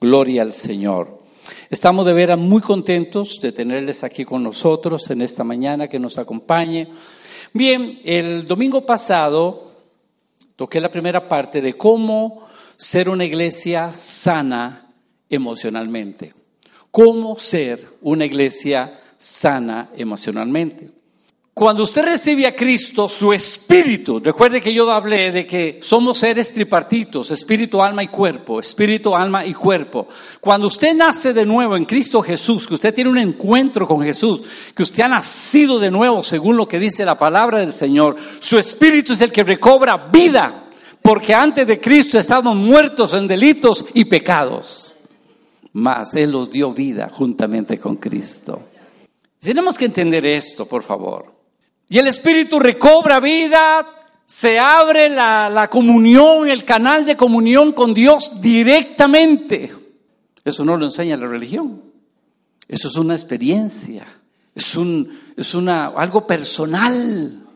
Gloria al Señor. Estamos de veras muy contentos de tenerles aquí con nosotros en esta mañana que nos acompañe. Bien, el domingo pasado toqué la primera parte de cómo ser una iglesia sana emocionalmente. Cómo ser una iglesia sana emocionalmente. Cuando usted recibe a Cristo, su espíritu, recuerde que yo hablé de que somos seres tripartitos, espíritu, alma y cuerpo, espíritu, alma y cuerpo. Cuando usted nace de nuevo en Cristo Jesús, que usted tiene un encuentro con Jesús, que usted ha nacido de nuevo según lo que dice la palabra del Señor, su espíritu es el que recobra vida, porque antes de Cristo estábamos muertos en delitos y pecados, mas Él los dio vida juntamente con Cristo. Tenemos que entender esto, por favor. Y el Espíritu recobra vida, se abre la, comunión, el canal de comunión con Dios directamente. Eso no lo enseña la religión. Eso es una experiencia, es, un, es una, algo personal,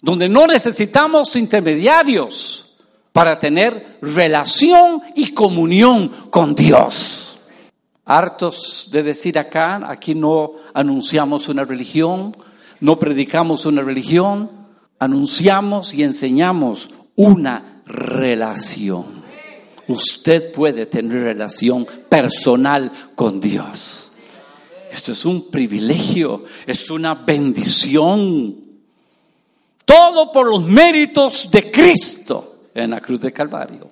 donde no necesitamos intermediarios para tener relación y comunión con Dios. Hartos de decir acá, aquí no anunciamos una religión, no predicamos una religión, anunciamos y enseñamos una relación. Usted puede tener relación personal con Dios. Esto es un privilegio, es una bendición. Todo por los méritos de Cristo en la cruz de Calvario.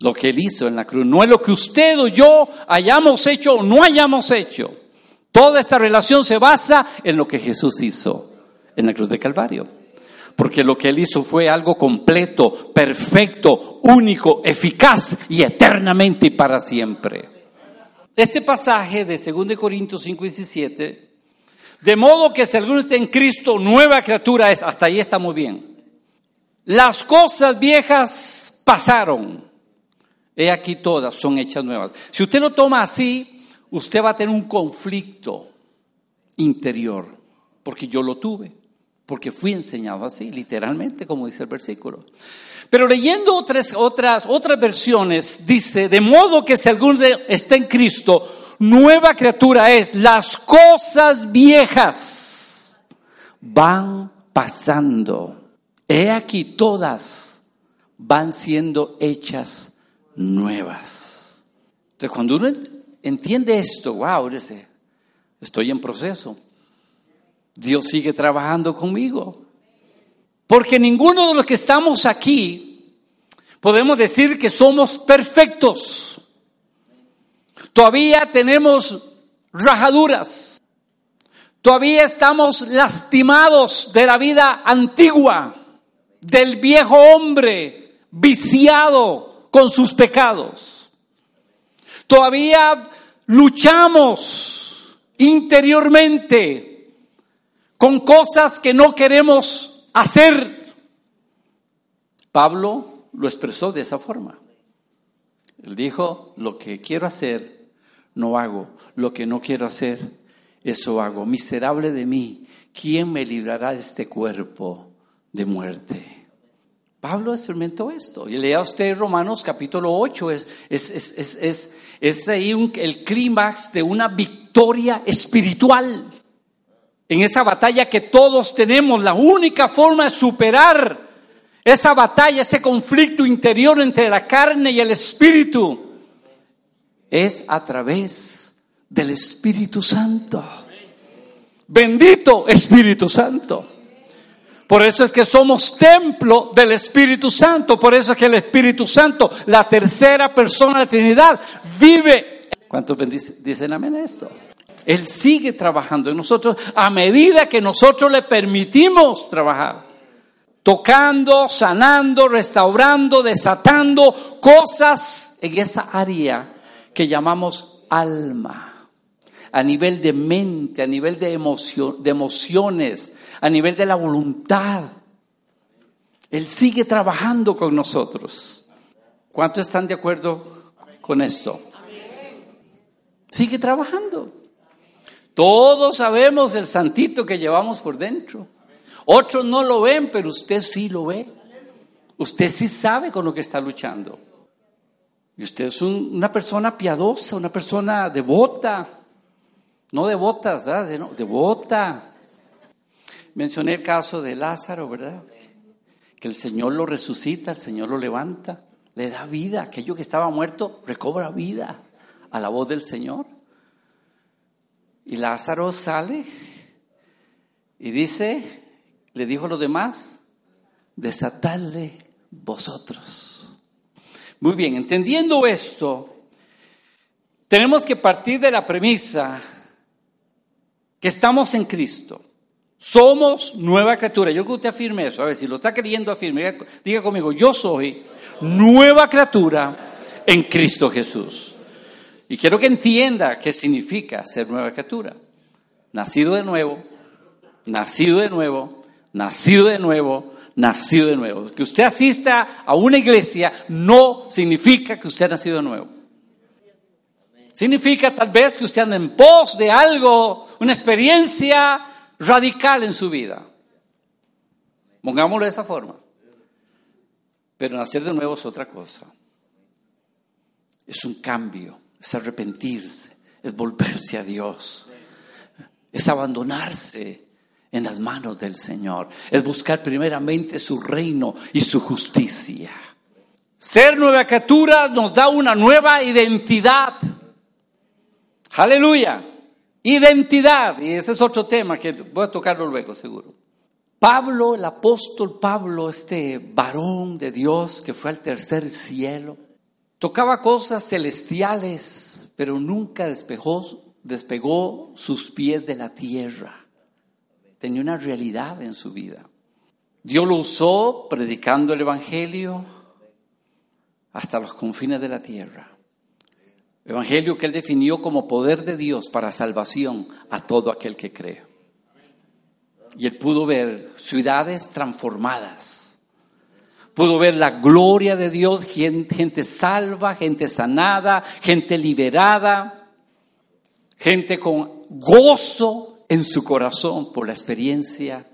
Lo que Él hizo en la cruz. No es lo que usted o yo hayamos hecho o no hayamos hecho. Toda esta relación se basa en lo que Jesús hizo en la cruz de Calvario. Porque lo que Él hizo fue algo completo, perfecto, único, eficaz y eternamente y para siempre. Este pasaje de 2 Corintios 5 y 17, de modo que si alguno está en Cristo, nueva criatura es, hasta ahí está muy bien. Las cosas viejas pasaron, he aquí todas son hechas nuevas. Si usted lo toma así, usted va a tener un conflicto interior, porque yo lo tuve, porque fui enseñado así, literalmente, como dice el versículo. Pero leyendo otras, otras, otras versiones, dice, de modo que si alguno está en Cristo, nueva criatura es, las cosas viejas van pasando. He aquí todas van siendo hechas nuevas. Entonces, cuando uno entiende esto, wow, estoy en proceso. Dios sigue trabajando conmigo. Porque ninguno de los que estamos aquí podemos decir que somos perfectos. Todavía tenemos rajaduras. Todavía estamos lastimados de la vida antigua, del viejo hombre viciado con sus pecados. Todavía luchamos interiormente con cosas que no queremos hacer. Pablo lo expresó de esa forma. Él dijo, lo que quiero hacer, no hago. Lo que no quiero hacer, eso hago. Miserable de mí, ¿quién me librará de este cuerpo de muerte? Pablo experimentó esto. Y lea usted Romanos capítulo 8, es, es, es, ahí el clímax de una victoria espiritual. En esa batalla que todos tenemos, la única forma de superar esa batalla, ese conflicto interior entre la carne y el espíritu, es a través del Espíritu Santo. Bendito Espíritu Santo. Por eso es que somos templo del Espíritu Santo. Por eso es que el Espíritu Santo, la tercera persona de la Trinidad, vive. ¿Cuántos dicen amén a esto? Él sigue trabajando en nosotros a medida que nosotros le permitimos trabajar. Tocando, sanando, restaurando, desatando cosas en esa área que llamamos alma a nivel de mente, a nivel de, emoción, de emociones, a nivel de la voluntad. Él sigue trabajando con nosotros. ¿Cuántos están de acuerdo con esto? Sigue trabajando. Todos sabemos el santito que llevamos por dentro. Otros no lo ven, pero usted sí lo ve. Usted sí sabe con lo que está luchando. Y usted es una persona piadosa, una persona devota, no devotas, ¿verdad? No, devota. Mencioné el caso de Lázaro, ¿verdad? Que el Señor lo resucita, el Señor lo levanta, le da vida. Aquello que estaba muerto recobra vida a la voz del Señor. Y Lázaro sale y dice, le dijo a los demás, desatadle vosotros. Muy bien, entendiendo esto, tenemos que partir de la premisa que estamos en Cristo. Somos nueva criatura. Yo que usted afirme eso. A ver, si lo está queriendo afirmar, diga conmigo, yo soy nueva criatura en Cristo Jesús. Y quiero que entienda qué significa ser nueva criatura. Nacido de nuevo, nacido de nuevo, nacido de nuevo, nacido de nuevo. Que usted asista a una iglesia no significa que usted ha nacido de nuevo. Significa tal vez que usted anda en pos de algo, una experiencia radical en su vida. Pongámoslo de esa forma. Pero nacer de nuevo es otra cosa. Es un cambio es arrepentirse, es volverse a Dios, es abandonarse en las manos del Señor, es buscar primeramente su reino y su justicia. Ser nueva criatura nos da una nueva identidad. Aleluya. Identidad. Y ese es otro tema que voy a tocarlo luego, seguro. Pablo, el apóstol Pablo, este varón de Dios que fue al tercer cielo, Tocaba cosas celestiales, pero nunca despegó sus pies de la tierra. Tenía una realidad en su vida. Dios lo usó predicando el Evangelio hasta los confines de la tierra. Evangelio que él definió como poder de Dios para salvación a todo aquel que cree. Y él pudo ver ciudades transformadas Pudo ver la gloria de Dios, gente, salva, gente sanada, gente liberada, gente con gozo en su corazón por la experiencia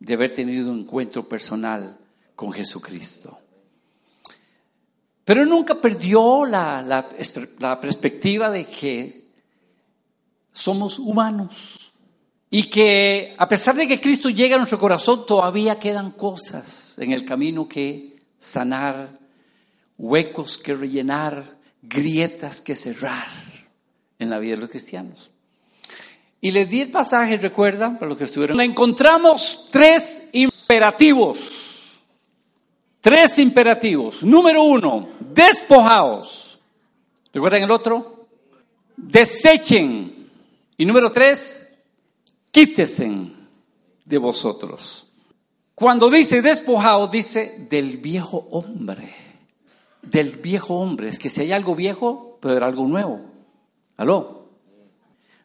de haber tenido un encuentro personal con Jesucristo. Pero nunca perdió la, la, perspectiva de que somos humanos y que a pesar de que Cristo llega a nuestro corazón, todavía quedan cosas en el camino que sanar, huecos que rellenar, grietas que cerrar en la vida de los cristianos. Y les di el pasaje, recuerdan, para los que estuvieron. Encontramos tres imperativos. Tres imperativos. Número uno, despojaos. ¿Recuerdan el otro? Desechen. Y número tres, quítesen de vosotros. Cuando dice despojado, dice del viejo hombre. Del viejo hombre. Es que si hay algo viejo, puede haber algo nuevo. ¿Aló?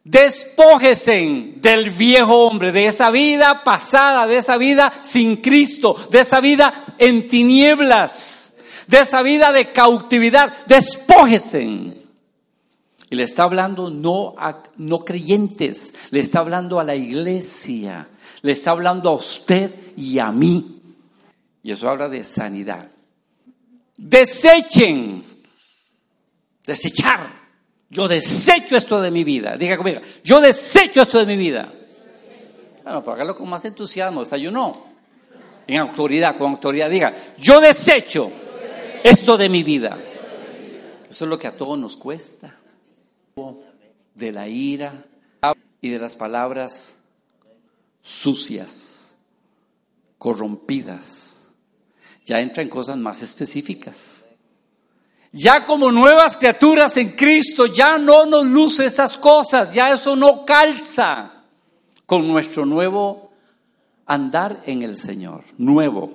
Despójesen del viejo hombre, de esa vida pasada, de esa vida sin Cristo, de esa vida en tinieblas, de esa vida de cautividad. Despójesen. Y le está hablando no a no creyentes, le está hablando a la iglesia, le está hablando a usted y a mí. Y eso habla de sanidad. Desechen, desechar. Yo desecho esto de mi vida. Diga conmigo, yo desecho esto de mi vida. Bueno, pero hágalo con más entusiasmo, desayunó. En autoridad, con autoridad. Diga, yo desecho esto de mi vida. Eso es lo que a todos nos cuesta de la ira y de las palabras sucias, corrompidas. Ya entra en cosas más específicas. Ya como nuevas criaturas en Cristo, ya no nos luce esas cosas, ya eso no calza con nuestro nuevo andar en el Señor. Nuevo.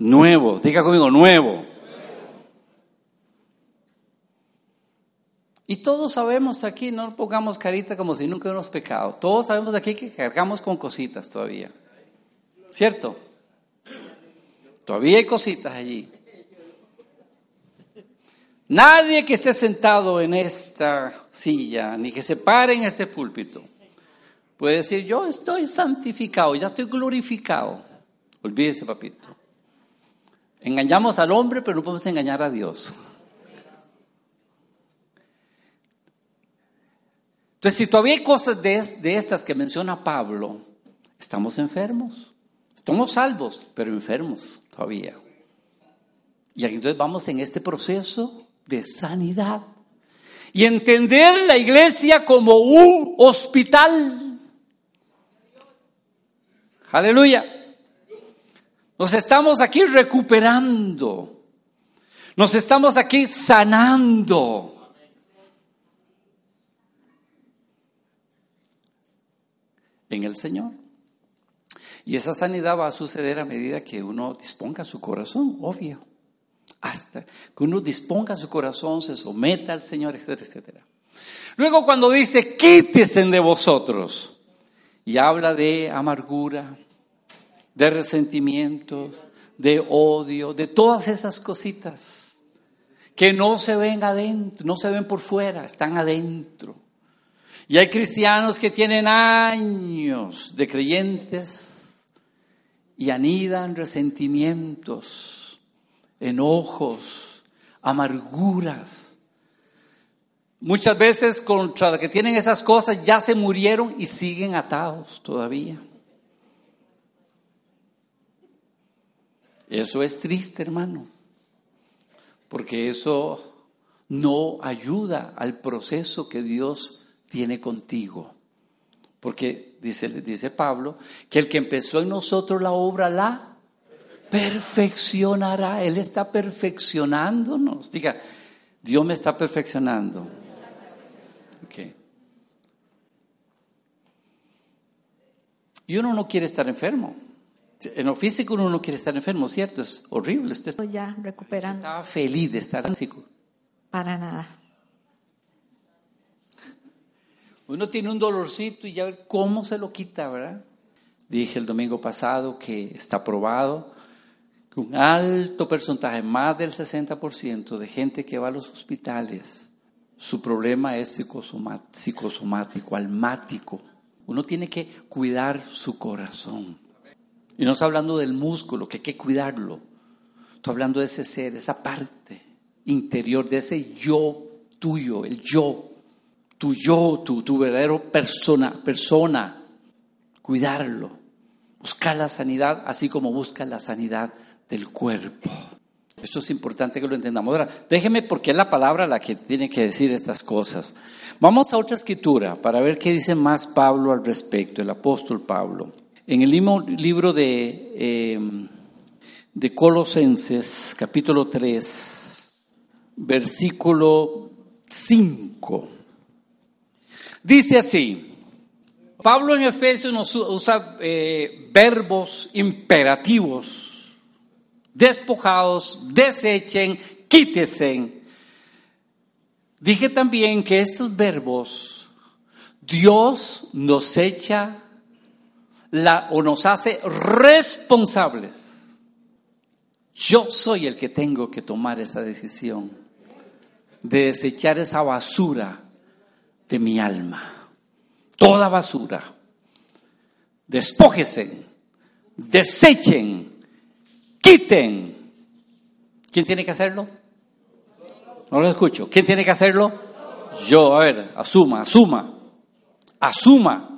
Nuevo. Diga conmigo, nuevo. Y todos sabemos aquí, no pongamos carita como si nunca hubiéramos pecado. Todos sabemos aquí que cargamos con cositas todavía. ¿Cierto? Todavía hay cositas allí. Nadie que esté sentado en esta silla, ni que se pare en este púlpito, puede decir, yo estoy santificado, ya estoy glorificado. Olvídese, papito. Engañamos al hombre, pero no podemos engañar a Dios. Entonces, si todavía hay cosas de, de estas que menciona Pablo, estamos enfermos. Estamos salvos, pero enfermos todavía. Y aquí entonces vamos en este proceso de sanidad. Y entender la iglesia como un hospital. Aleluya. Nos estamos aquí recuperando. Nos estamos aquí sanando. En el Señor. Y esa sanidad va a suceder a medida que uno disponga su corazón, obvio. Hasta que uno disponga su corazón, se someta al Señor, etcétera, etcétera. Luego cuando dice, quítesen de vosotros, y habla de amargura, de resentimientos, de odio, de todas esas cositas que no se ven adentro, no se ven por fuera, están adentro. Y hay cristianos que tienen años de creyentes y anidan resentimientos, enojos, amarguras. Muchas veces contra los que tienen esas cosas ya se murieron y siguen atados todavía. Eso es triste, hermano, porque eso no ayuda al proceso que Dios tiene contigo. Porque dice, dice Pablo que el que empezó en nosotros la obra la perfeccionará. Él está perfeccionándonos. Diga, Dios me está perfeccionando. Okay. Y uno no quiere estar enfermo. En lo físico uno no quiere estar enfermo, ¿cierto? Es horrible. Usted ya recuperando. Estaba feliz de estar físico. Para nada. Uno tiene un dolorcito y ya ver cómo se lo quita, ¿verdad? Dije el domingo pasado que está probado un alto porcentaje, más del 60% de gente que va a los hospitales, su problema es psicosomático, almático. Uno tiene que cuidar su corazón. Y no está hablando del músculo, que hay que cuidarlo. Estoy hablando de ese ser, esa parte interior, de ese yo tuyo, el yo, tu yo, tu, tu verdadero persona, persona. Cuidarlo. Buscar la sanidad, así como busca la sanidad del cuerpo. Esto es importante que lo entendamos. Ahora, déjeme porque es la palabra la que tiene que decir estas cosas. Vamos a otra escritura para ver qué dice más Pablo al respecto, el apóstol Pablo. En el libro de, eh, de Colosenses, capítulo 3, versículo 5, dice así, Pablo en Efesios nos usa eh, verbos imperativos, despojados, desechen, quítesen. Dije también que estos verbos Dios nos echa o nos hace responsables. Yo soy el que tengo que tomar esa decisión de desechar esa basura de mi alma. Toda basura. Despójese, desechen, quiten. ¿Quién tiene que hacerlo? No lo escucho. ¿Quién tiene que hacerlo? Yo, a ver, asuma, asuma, asuma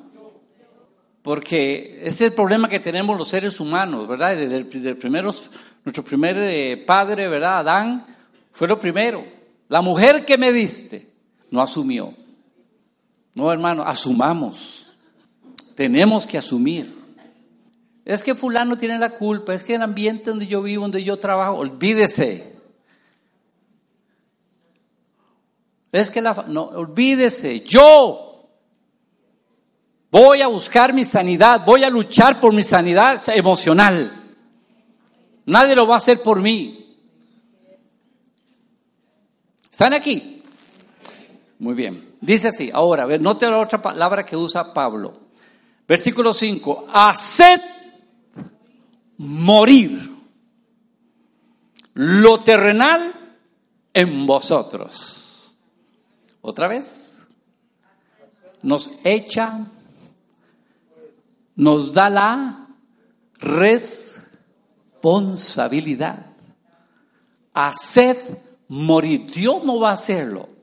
porque ese es el problema que tenemos los seres humanos, ¿verdad? Desde el, nuestro primer eh, padre, ¿verdad? Adán fue lo primero. La mujer que me diste no asumió. No, hermano, asumamos. Tenemos que asumir. Es que fulano tiene la culpa, es que el ambiente donde yo vivo, donde yo trabajo, olvídese. Es que la... No, olvídese. Yo Voy a buscar mi sanidad, voy a luchar por mi sanidad emocional. Nadie lo va a hacer por mí. ¿Están aquí? Muy bien. Dice así, ahora, note la otra palabra que usa Pablo. Versículo 5, haced morir lo terrenal en vosotros. Otra vez, nos echa nos da la responsabilidad. Haced morir. Dios no va a hacerlo.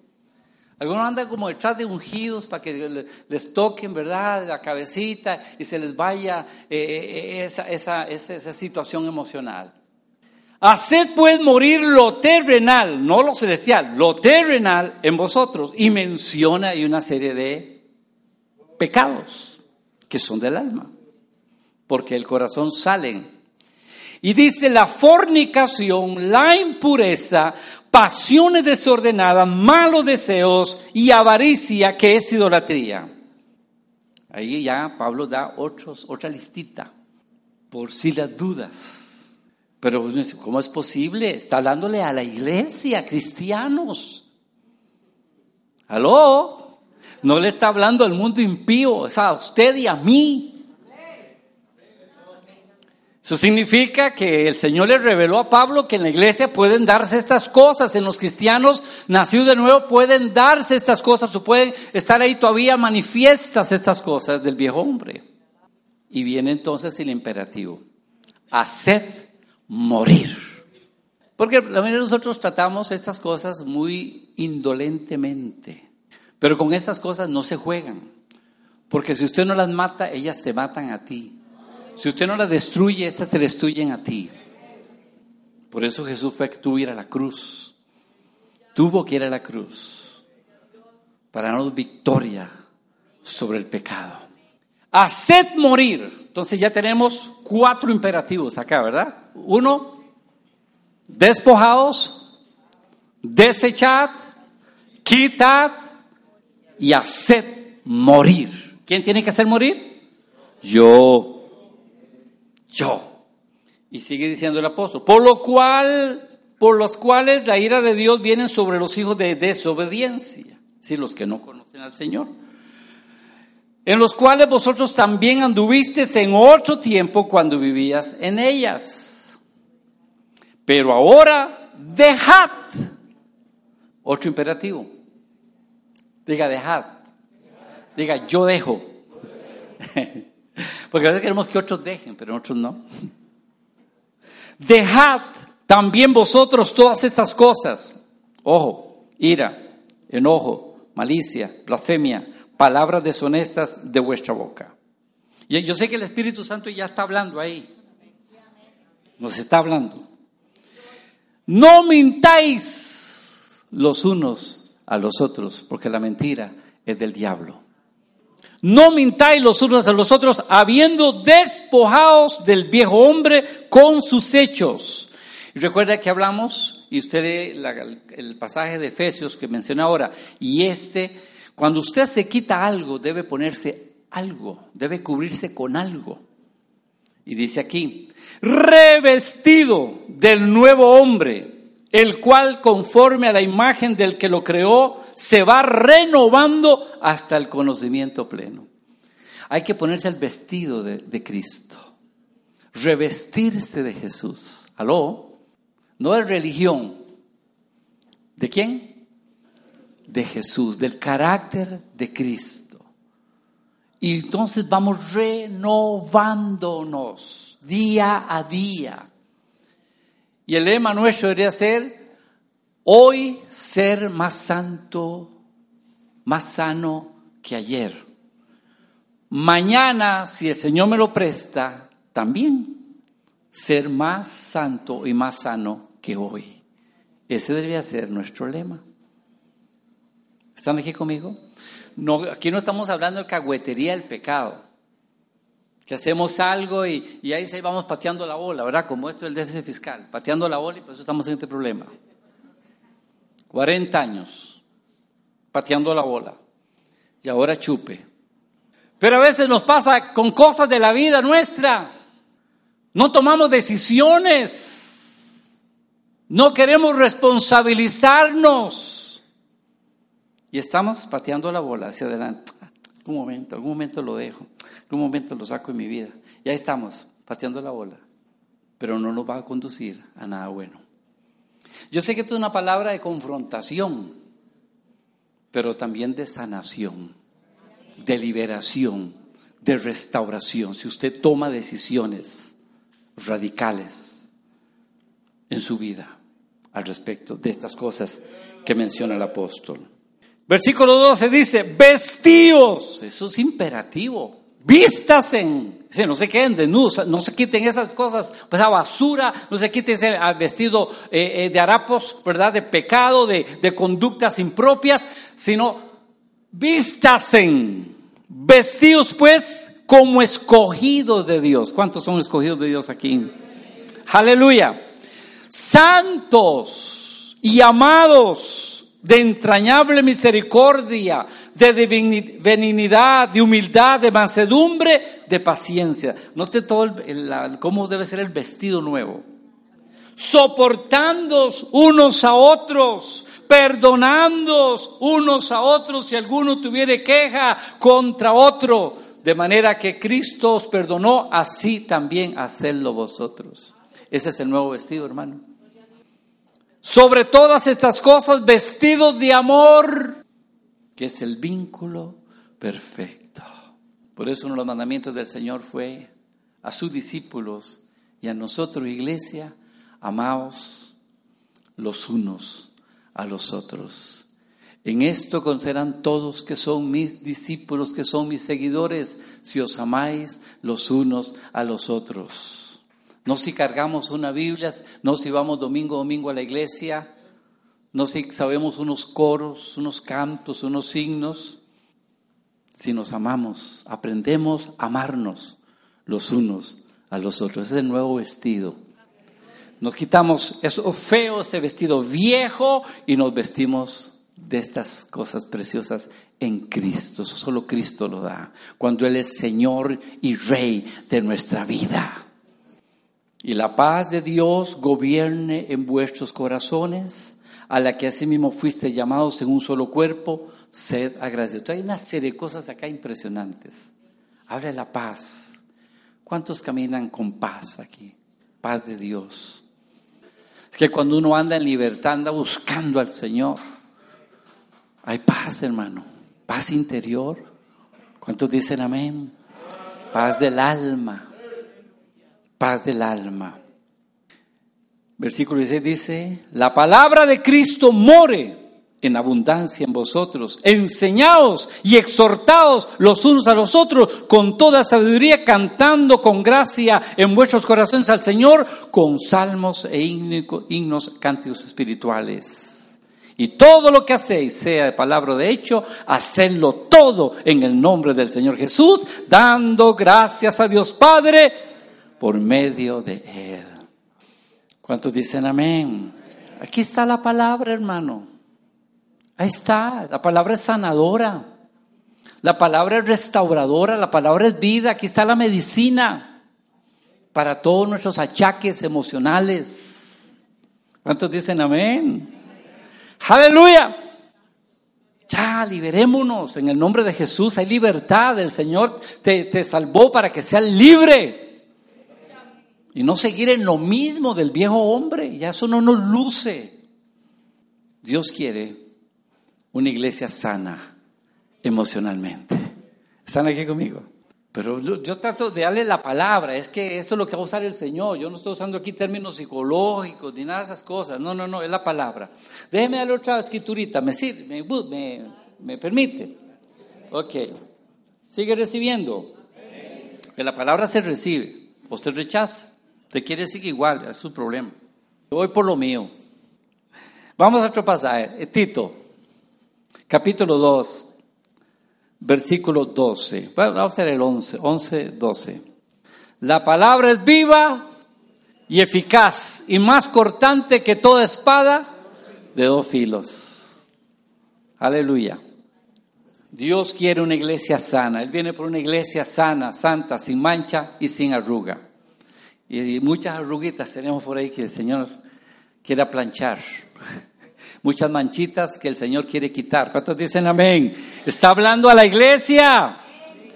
Algunos andan como detrás de ungidos para que le- les toquen, ¿verdad? La cabecita y se les vaya eh, eh, esa situación emocional. Haced pues morir lo terrenal, no lo celestial, lo terrenal en vosotros. Y menciona ahí una serie de pecados que son del alma, porque el corazón salen. Y dice la fornicación, la impureza, pasiones desordenadas, malos deseos y avaricia, que es idolatría. Ahí ya Pablo da otros, otra listita, por si las dudas. Pero dice, ¿cómo es posible? Está hablándole a la iglesia, cristianos. ¿Aló? No le está hablando al mundo impío, es a usted y a mí. Eso significa que el Señor le reveló a Pablo que en la iglesia pueden darse estas cosas, en los cristianos nacidos de nuevo pueden darse estas cosas o pueden estar ahí todavía manifiestas estas cosas del viejo hombre. Y viene entonces el imperativo, haced morir. Porque la mayoría de nosotros tratamos estas cosas muy indolentemente, pero con esas cosas no se juegan. Porque si usted no las mata, ellas te matan a ti. Si usted no las destruye, estas te destruyen a ti. Por eso Jesús fue que tuvo que ir a la cruz. Tuvo que ir a la cruz para darnos victoria sobre el pecado. Haced morir. Entonces ya tenemos cuatro imperativos acá, ¿verdad? Uno, despojaos, desechad, quitad y haced morir. ¿Quién tiene que hacer morir? Yo. Yo. Y sigue diciendo el apóstol, por lo cual, por los cuales la ira de Dios viene sobre los hijos de desobediencia, si los que no conocen al Señor, en los cuales vosotros también anduvisteis en otro tiempo cuando vivías en ellas. Pero ahora dejad. Otro imperativo. Diga dejad. Diga yo dejo. Porque a veces queremos que otros dejen, pero otros no. Dejad también vosotros todas estas cosas. Ojo, ira, enojo, malicia, blasfemia, palabras deshonestas de vuestra boca. Y yo sé que el Espíritu Santo ya está hablando ahí. Nos está hablando. No mintáis los unos a los otros, porque la mentira es del diablo. No mintáis los unos a los otros, habiendo despojados del viejo hombre con sus hechos. Y recuerda que hablamos, y usted el pasaje de Efesios que menciona ahora, y este, cuando usted se quita algo, debe ponerse algo, debe cubrirse con algo. Y dice aquí, revestido del nuevo hombre, el cual conforme a la imagen del que lo creó, se va renovando hasta el conocimiento pleno. Hay que ponerse el vestido de, de Cristo, revestirse de Jesús. ¿Aló? No es religión. ¿De quién? De Jesús, del carácter de Cristo. Y entonces vamos renovándonos día a día. Y el lema nuestro debería ser, hoy ser más santo, más sano que ayer. Mañana, si el Señor me lo presta, también ser más santo y más sano que hoy. Ese debería ser nuestro lema. ¿Están aquí conmigo? No, aquí no estamos hablando de cagüetería del pecado. Que hacemos algo y, ahí vamos pateando la bola, ¿verdad? Como esto del déficit fiscal, pateando la bola y por eso estamos en este problema. 40 años pateando la bola y ahora chupe. Pero a veces nos pasa con cosas de la vida nuestra. No tomamos decisiones. No queremos responsabilizarnos. Y estamos pateando la bola hacia adelante. Un momento, algún momento lo dejo. Algún momento lo saco en mi vida. Y ahí estamos, pateando la bola. Pero no nos va a conducir a nada bueno. Yo sé que esto es una palabra de confrontación, pero también de sanación, de liberación, de restauración. Si usted toma decisiones radicales en su vida al respecto de estas cosas que menciona el apóstol. Versículo 12 dice, vestíos. Eso es imperativo. Vístasen. Dice, no se queden desnudos, no se quiten esas cosas, esa basura, no se quiten ese vestido eh, eh, de harapos, ¿verdad? De pecado, de, de conductas impropias, sino vístasen. Vestidos pues como escogidos de Dios. ¿Cuántos son escogidos de Dios aquí? Aleluya. Santos y amados de entrañable misericordia, de benignidad, de humildad, de mansedumbre, de paciencia. Note todo el, cómo debe ser el vestido nuevo. Soportándoos unos a otros, perdonándoos unos a otros si alguno tuviere queja contra otro, de manera que Cristo os perdonó, así también hacedlo vosotros. Ese es el nuevo vestido, hermano. Sobre todas estas cosas, vestidos de amor, que es el vínculo perfecto. Por eso uno de los mandamientos del Señor fue a sus discípulos y a nosotros, iglesia, amaos los unos a los otros. En esto conocerán todos que son mis discípulos, que son mis seguidores, si os amáis los unos a los otros. No si cargamos una Biblia, no si vamos domingo a domingo a la iglesia, no si sabemos unos coros, unos cantos, unos signos, si nos amamos, aprendemos a amarnos los unos a los otros. Es el nuevo vestido. Nos quitamos eso feo, ese vestido viejo y nos vestimos de estas cosas preciosas en Cristo. Eso solo Cristo lo da. Cuando Él es Señor y Rey de nuestra vida. Y la paz de Dios gobierne en vuestros corazones, a la que asimismo fuiste llamados en un solo cuerpo, sed agradecidos. Hay una serie de cosas acá impresionantes. Habla de la paz. ¿Cuántos caminan con paz aquí? Paz de Dios. Es que cuando uno anda en libertad, anda buscando al Señor. Hay paz, hermano. Paz interior. ¿Cuántos dicen amén? Paz del alma paz del alma. Versículo 16 dice, la palabra de Cristo more en abundancia en vosotros. Enseñaos y exhortaos los unos a los otros con toda sabiduría, cantando con gracia en vuestros corazones al Señor con salmos e himnos, cánticos espirituales. Y todo lo que hacéis, sea de palabra de hecho, hacedlo todo en el nombre del Señor Jesús, dando gracias a Dios Padre por medio de Él. ¿Cuántos dicen amén? Aquí está la palabra, hermano. Ahí está. La palabra es sanadora. La palabra es restauradora. La palabra es vida. Aquí está la medicina para todos nuestros achaques emocionales. ¿Cuántos dicen amén? Aleluya. Ya, liberémonos en el nombre de Jesús. Hay libertad. El Señor te, te salvó para que seas libre. Y no seguir en lo mismo del viejo hombre, ya eso no nos luce. Dios quiere una iglesia sana emocionalmente. ¿Están aquí conmigo? Pero yo, trato de darle la palabra, es que esto es lo que va a usar el Señor. Yo no estoy usando aquí términos psicológicos ni nada de esas cosas. No, no, no, es la palabra. Déjeme darle otra escriturita, ¿me, sirve? me, me permite? Ok. Sigue recibiendo. Que la palabra se recibe, usted rechaza. Usted quiere seguir igual, es su problema. Yo voy por lo mío. Vamos a otro pasaje. Eh, Tito, capítulo 2, versículo 12. Vamos a hacer el 11, 11, 12. La palabra es viva y eficaz y más cortante que toda espada de dos filos. Aleluya. Dios quiere una iglesia sana. Él viene por una iglesia sana, santa, sin mancha y sin arruga. Y muchas arruguitas tenemos por ahí que el Señor quiere planchar. Muchas manchitas que el Señor quiere quitar. ¿Cuántos dicen amén? Está hablando a la iglesia.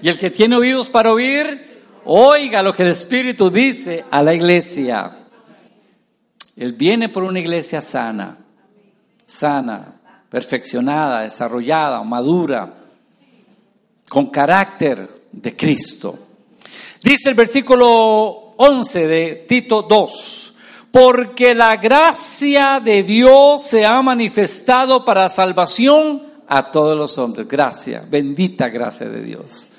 Y el que tiene oídos para oír, oiga lo que el Espíritu dice a la iglesia. Él viene por una iglesia sana, sana, perfeccionada, desarrollada, madura, con carácter de Cristo. Dice el versículo 11 de Tito 2. Porque la gracia de Dios se ha manifestado para salvación a todos los hombres. Gracias, bendita gracia de Dios.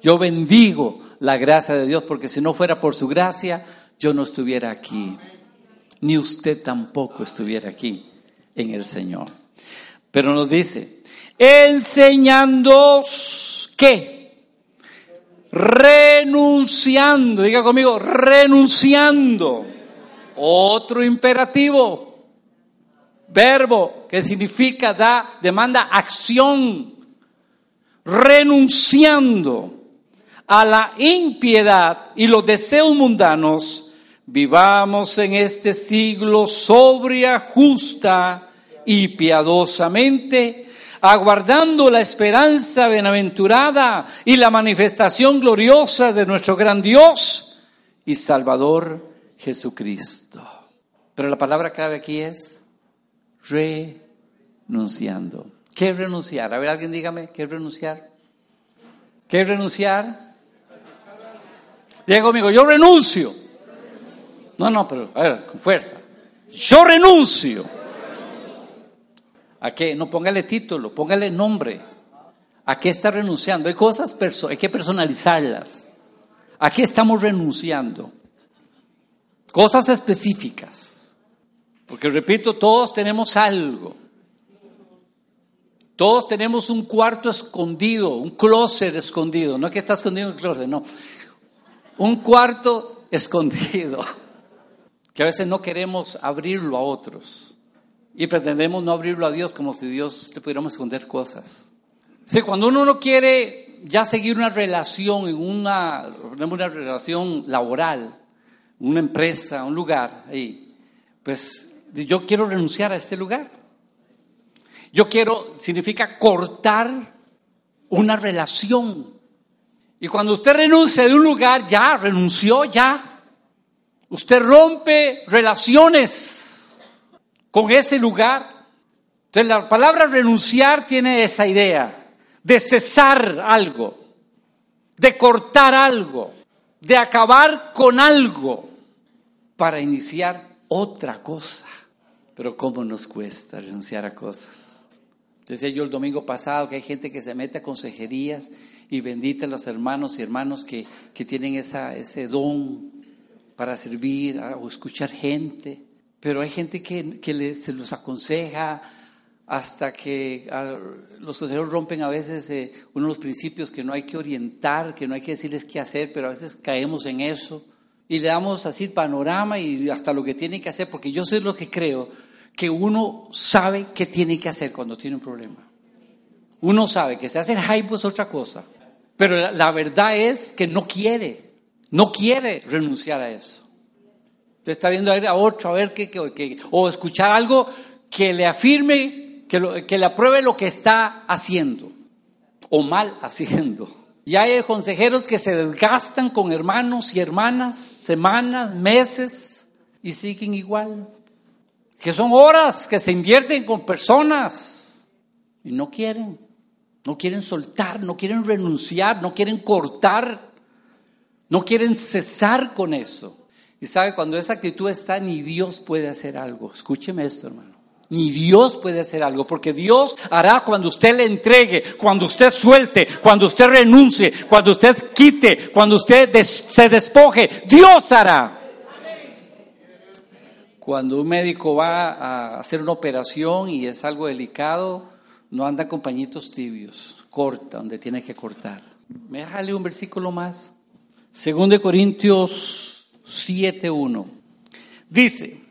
Yo bendigo la gracia de Dios porque si no fuera por su gracia, yo no estuviera aquí. Ni usted tampoco estuviera aquí en el Señor. Pero nos dice, enseñando qué? Renunciando, diga conmigo, renunciando. Otro imperativo verbo que significa da, demanda acción, renunciando a la impiedad y los deseos mundanos, vivamos en este siglo sobria, justa y piadosamente, aguardando la esperanza bienaventurada y la manifestación gloriosa de nuestro gran Dios y Salvador Jesucristo. Pero la palabra clave aquí es renunciando. ¿Qué es renunciar? A ver, alguien dígame, ¿qué es renunciar? ¿Qué es renunciar? Diga conmigo, yo renuncio. No, no, pero a ver, con fuerza. Yo renuncio. ¿A qué? No póngale título, póngale nombre. ¿A qué está renunciando? Hay cosas, hay que personalizarlas. ¿A qué estamos renunciando? Cosas específicas. Porque repito, todos tenemos algo. Todos tenemos un cuarto escondido, un closet escondido. No es que está escondido en el closet, no. Un cuarto escondido. Que a veces no queremos abrirlo a otros. Y pretendemos no abrirlo a Dios como si Dios le pudiéramos esconder cosas. Sí, cuando uno no quiere ya seguir una relación en una, una relación laboral, una empresa, un lugar, ahí, pues yo quiero renunciar a este lugar. Yo quiero, significa cortar una relación. Y cuando usted renuncia de un lugar, ya renunció, ya. Usted rompe relaciones con ese lugar. Entonces la palabra renunciar tiene esa idea de cesar algo, de cortar algo, de acabar con algo para iniciar otra cosa. Pero cómo nos cuesta renunciar a cosas. Decía yo el domingo pasado que hay gente que se mete a consejerías y bendita a los hermanos y hermanos que, que tienen esa, ese don para servir o escuchar gente. Pero hay gente que, se los aconseja hasta que los consejeros rompen a veces eh, uno de los principios que no hay que orientar, que no hay que decirles qué hacer, pero a veces caemos en eso y le damos así panorama y hasta lo que tiene que hacer, porque yo soy lo que creo, que uno sabe qué tiene que hacer cuando tiene un problema. Uno sabe que se hace el hype es otra cosa, pero la, verdad es que no quiere, no quiere renunciar a eso. Usted está viendo a otro a ver qué, o escuchar algo que le afirme, que, que le apruebe lo que está haciendo o mal haciendo. Y hay consejeros que se desgastan con hermanos y hermanas, semanas, meses, y siguen igual. Que son horas que se invierten con personas y no quieren, no quieren soltar, no quieren renunciar, no quieren cortar, no quieren cesar con eso. Y sabe, cuando esa actitud está, ni Dios puede hacer algo. Escúcheme esto, hermano. Ni Dios puede hacer algo, porque Dios hará cuando usted le entregue, cuando usted suelte, cuando usted renuncie, cuando usted quite, cuando usted se despoje. Dios hará. Cuando un médico va a hacer una operación y es algo delicado, no anda con pañitos tibios, corta donde tiene que cortar. Me déjale un versículo más. Segundo de Corintios 7.1. Dice,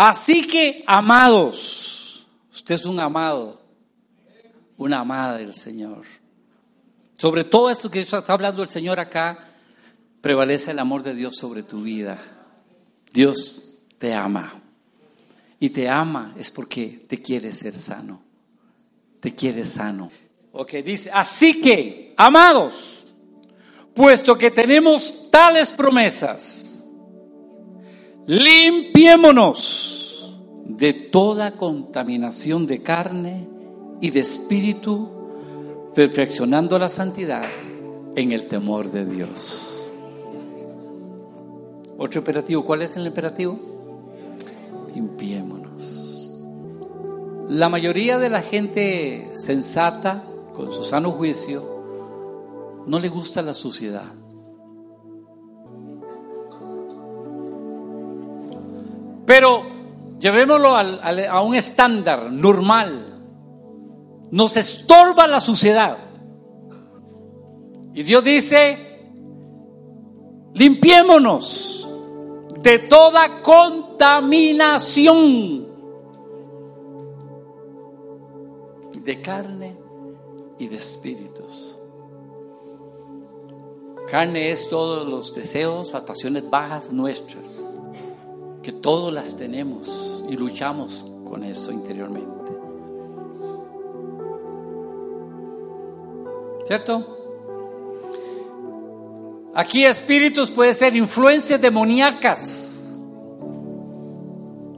Así que, amados, usted es un amado, una amada del Señor. Sobre todo esto que está hablando el Señor acá, prevalece el amor de Dios sobre tu vida. Dios te ama. Y te ama es porque te quiere ser sano. Te quiere sano. Ok, dice, así que, amados, puesto que tenemos tales promesas, limpiémonos de toda contaminación de carne y de espíritu, perfeccionando la santidad en el temor de Dios. Otro imperativo, ¿cuál es el imperativo? Limpiémonos. La mayoría de la gente sensata, con su sano juicio, no le gusta la suciedad. Pero llevémoslo al- a un estándar normal. Nos estorba la suciedad. Y Dios dice, limpiémonos de toda contaminación de carne y de espíritus. Carne es todos los deseos, las pasiones bajas nuestras, que todos las tenemos y luchamos con eso interiormente. ¿Cierto? Aquí espíritus puede ser influencias demoníacas.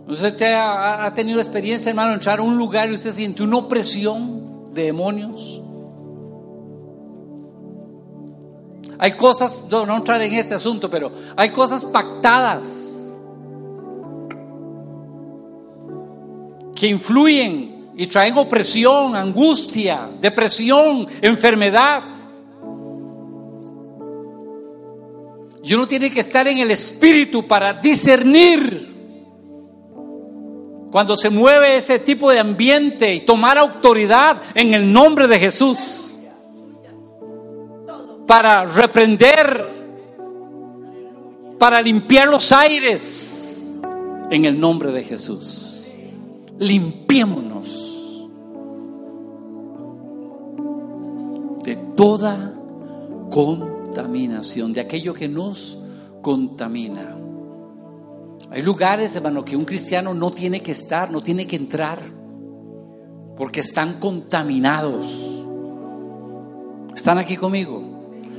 Usted ha, ha tenido experiencia, hermano, entrar a un lugar y usted siente una opresión de demonios. Hay cosas, no, no entrar en este asunto, pero hay cosas pactadas que influyen y traen opresión, angustia, depresión, enfermedad. Y uno tiene que estar en el espíritu para discernir cuando se mueve ese tipo de ambiente y tomar autoridad en el nombre de Jesús para reprender, para limpiar los aires en el nombre de Jesús. Limpiémonos de toda contaminación, de aquello que nos contamina. Hay lugares, hermano, que un cristiano no tiene que estar, no tiene que entrar, porque están contaminados. ¿Están aquí conmigo?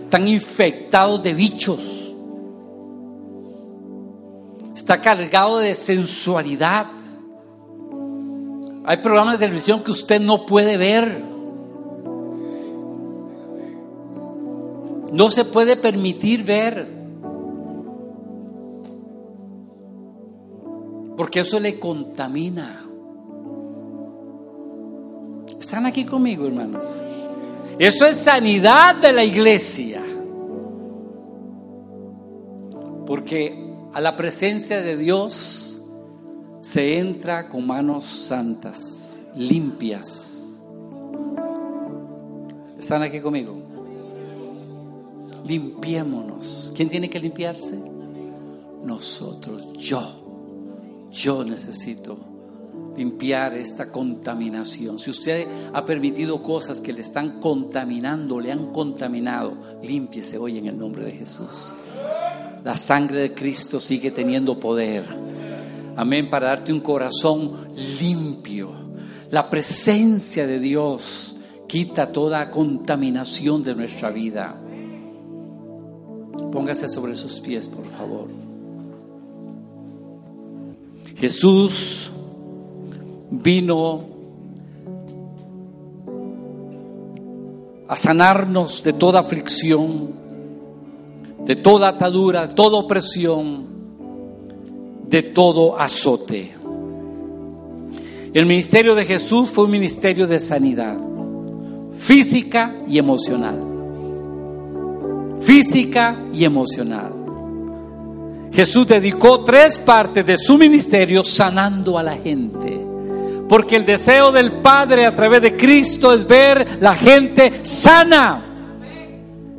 Están infectados de bichos. Está cargado de sensualidad. Hay programas de televisión que usted no puede ver. No se puede permitir ver. Porque eso le contamina. ¿Están aquí conmigo, hermanos? Eso es sanidad de la iglesia. Porque a la presencia de Dios se entra con manos santas, limpias. ¿Están aquí conmigo? Limpiémonos. ¿Quién tiene que limpiarse? Nosotros, yo. Yo necesito limpiar esta contaminación. Si usted ha permitido cosas que le están contaminando, le han contaminado, límpiese hoy en el nombre de Jesús. La sangre de Cristo sigue teniendo poder. Amén, para darte un corazón limpio. La presencia de Dios quita toda contaminación de nuestra vida. Póngase sobre sus pies, por favor. Jesús vino a sanarnos de toda aflicción, de toda atadura, de toda opresión, de todo azote. El ministerio de Jesús fue un ministerio de sanidad física y emocional. Física y emocional. Jesús dedicó tres partes de su ministerio sanando a la gente. Porque el deseo del Padre a través de Cristo es ver la gente sana.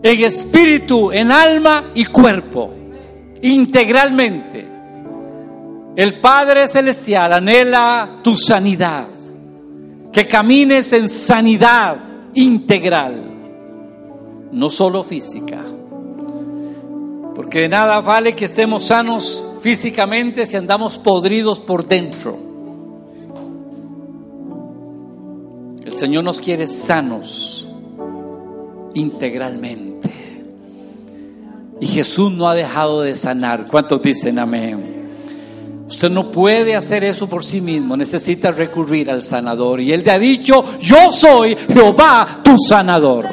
En espíritu, en alma y cuerpo. Integralmente. El Padre Celestial anhela tu sanidad. Que camines en sanidad integral. No solo física. Porque de nada vale que estemos sanos físicamente si andamos podridos por dentro. El Señor nos quiere sanos integralmente. Y Jesús no ha dejado de sanar. ¿Cuántos dicen amén? Usted no puede hacer eso por sí mismo, necesita recurrir al sanador. Y Él te ha dicho, yo soy Jehová tu sanador.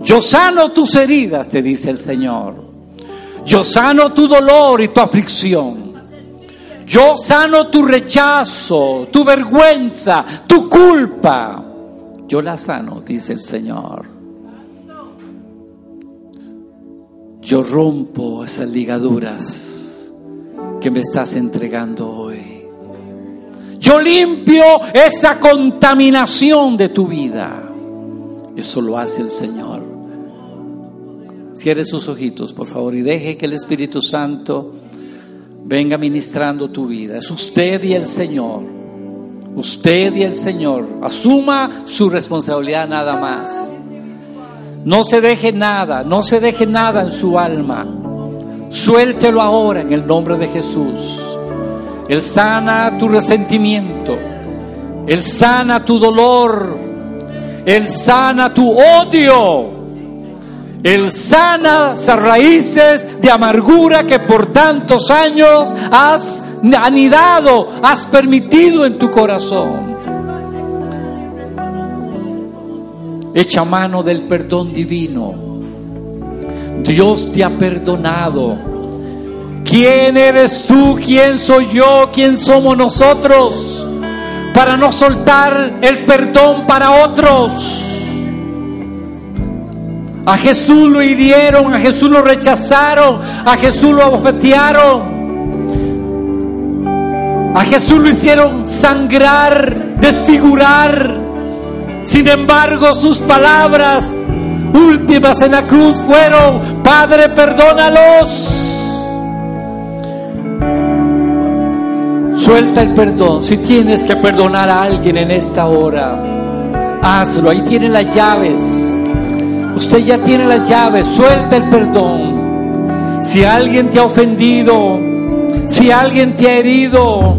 Yo sano tus heridas, te dice el Señor. Yo sano tu dolor y tu aflicción. Yo sano tu rechazo, tu vergüenza, tu culpa. Yo la sano, dice el Señor. Yo rompo esas ligaduras que me estás entregando hoy. Yo limpio esa contaminación de tu vida. Eso lo hace el Señor. Cierre sus ojitos, por favor, y deje que el Espíritu Santo venga ministrando tu vida. Es usted y el Señor. Usted y el Señor. Asuma su responsabilidad nada más. No se deje nada, no se deje nada en su alma. Suéltelo ahora en el nombre de Jesús. Él sana tu resentimiento. Él sana tu dolor. Él sana tu odio. Él sana esas raíces de amargura que por tantos años has anidado, has permitido en tu corazón. Echa mano del perdón divino. Dios te ha perdonado. ¿Quién eres tú? ¿Quién soy yo? ¿Quién somos nosotros? Para no soltar el perdón para otros. A Jesús lo hirieron, a Jesús lo rechazaron, a Jesús lo abofetearon. A Jesús lo hicieron sangrar, desfigurar. Sin embargo, sus palabras últimas en la cruz fueron, Padre, perdónalos. Suelta el perdón. Si tienes que perdonar a alguien en esta hora, hazlo. Ahí tienen las llaves. Usted ya tiene las llaves. Suelta el perdón. Si alguien te ha ofendido, si alguien te ha herido,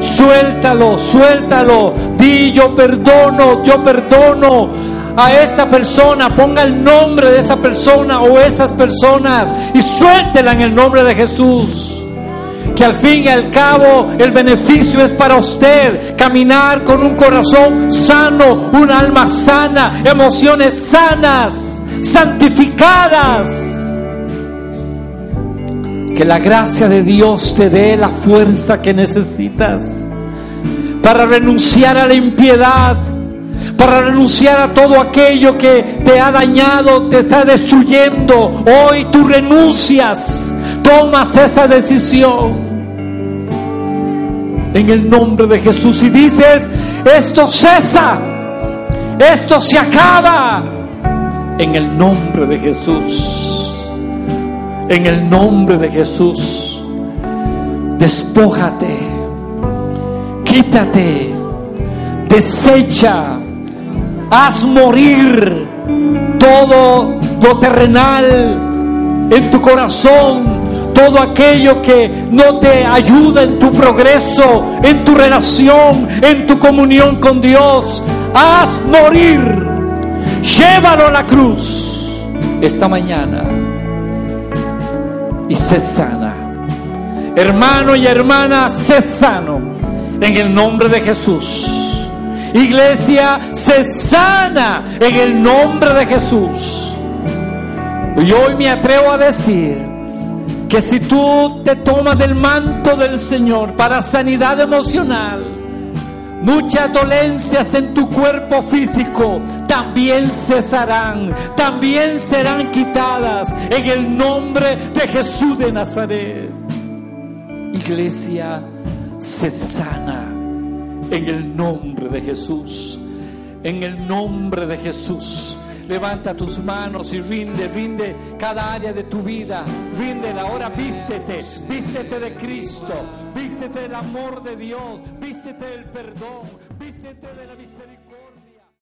suéltalo, suéltalo. Di yo perdono, yo perdono a esta persona. Ponga el nombre de esa persona o esas personas y suéltela en el nombre de Jesús que al fin y al cabo el beneficio es para usted. Caminar con un corazón sano, un alma sana, emociones sanas, santificadas. Que la gracia de Dios te dé la fuerza que necesitas para renunciar a la impiedad, para renunciar a todo aquello que te ha dañado, te está destruyendo. Hoy tú renuncias, tomas esa decisión en el nombre de Jesús y dices, esto cesa, esto se acaba en el nombre de Jesús, en el nombre de Jesús, despójate, quítate, desecha, haz morir todo lo terrenal en tu corazón, todo aquello que no te ayuda en tu progreso, en tu relación, en tu comunión con Dios. Haz morir. Llévalo a la cruz esta mañana y sé sana. Hermano y hermana, sé sano en el nombre de Jesús. Iglesia, sé sana en el nombre de Jesús. Y hoy me atrevo a decir que si tú te tomas del manto del Señor para sanidad emocional, muchas dolencias en tu cuerpo físico también cesarán, también serán quitadas en el nombre de Jesús de Nazaret. Iglesia, se sana en el nombre de Jesús, en el nombre de Jesús. Levanta tus manos y rinde, rinde cada área de tu vida. Ríndela, ahora vístete, vístete de Cristo, vístete del amor de Dios, vístete del perdón, vístete de la misericordia.